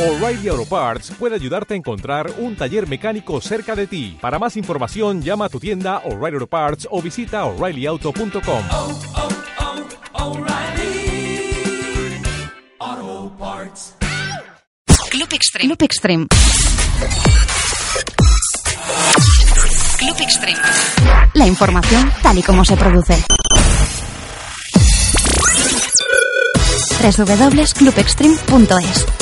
O'Reilly Auto Parts puede ayudarte a encontrar un taller mecánico cerca de ti. Para más información, llama a tu tienda O'Reilly Auto Parts o visita oreillyauto.com. oh, oh, Club Extreme. Club Extreme. Club Extreme. La información tal y como se produce. www.clubextreme.es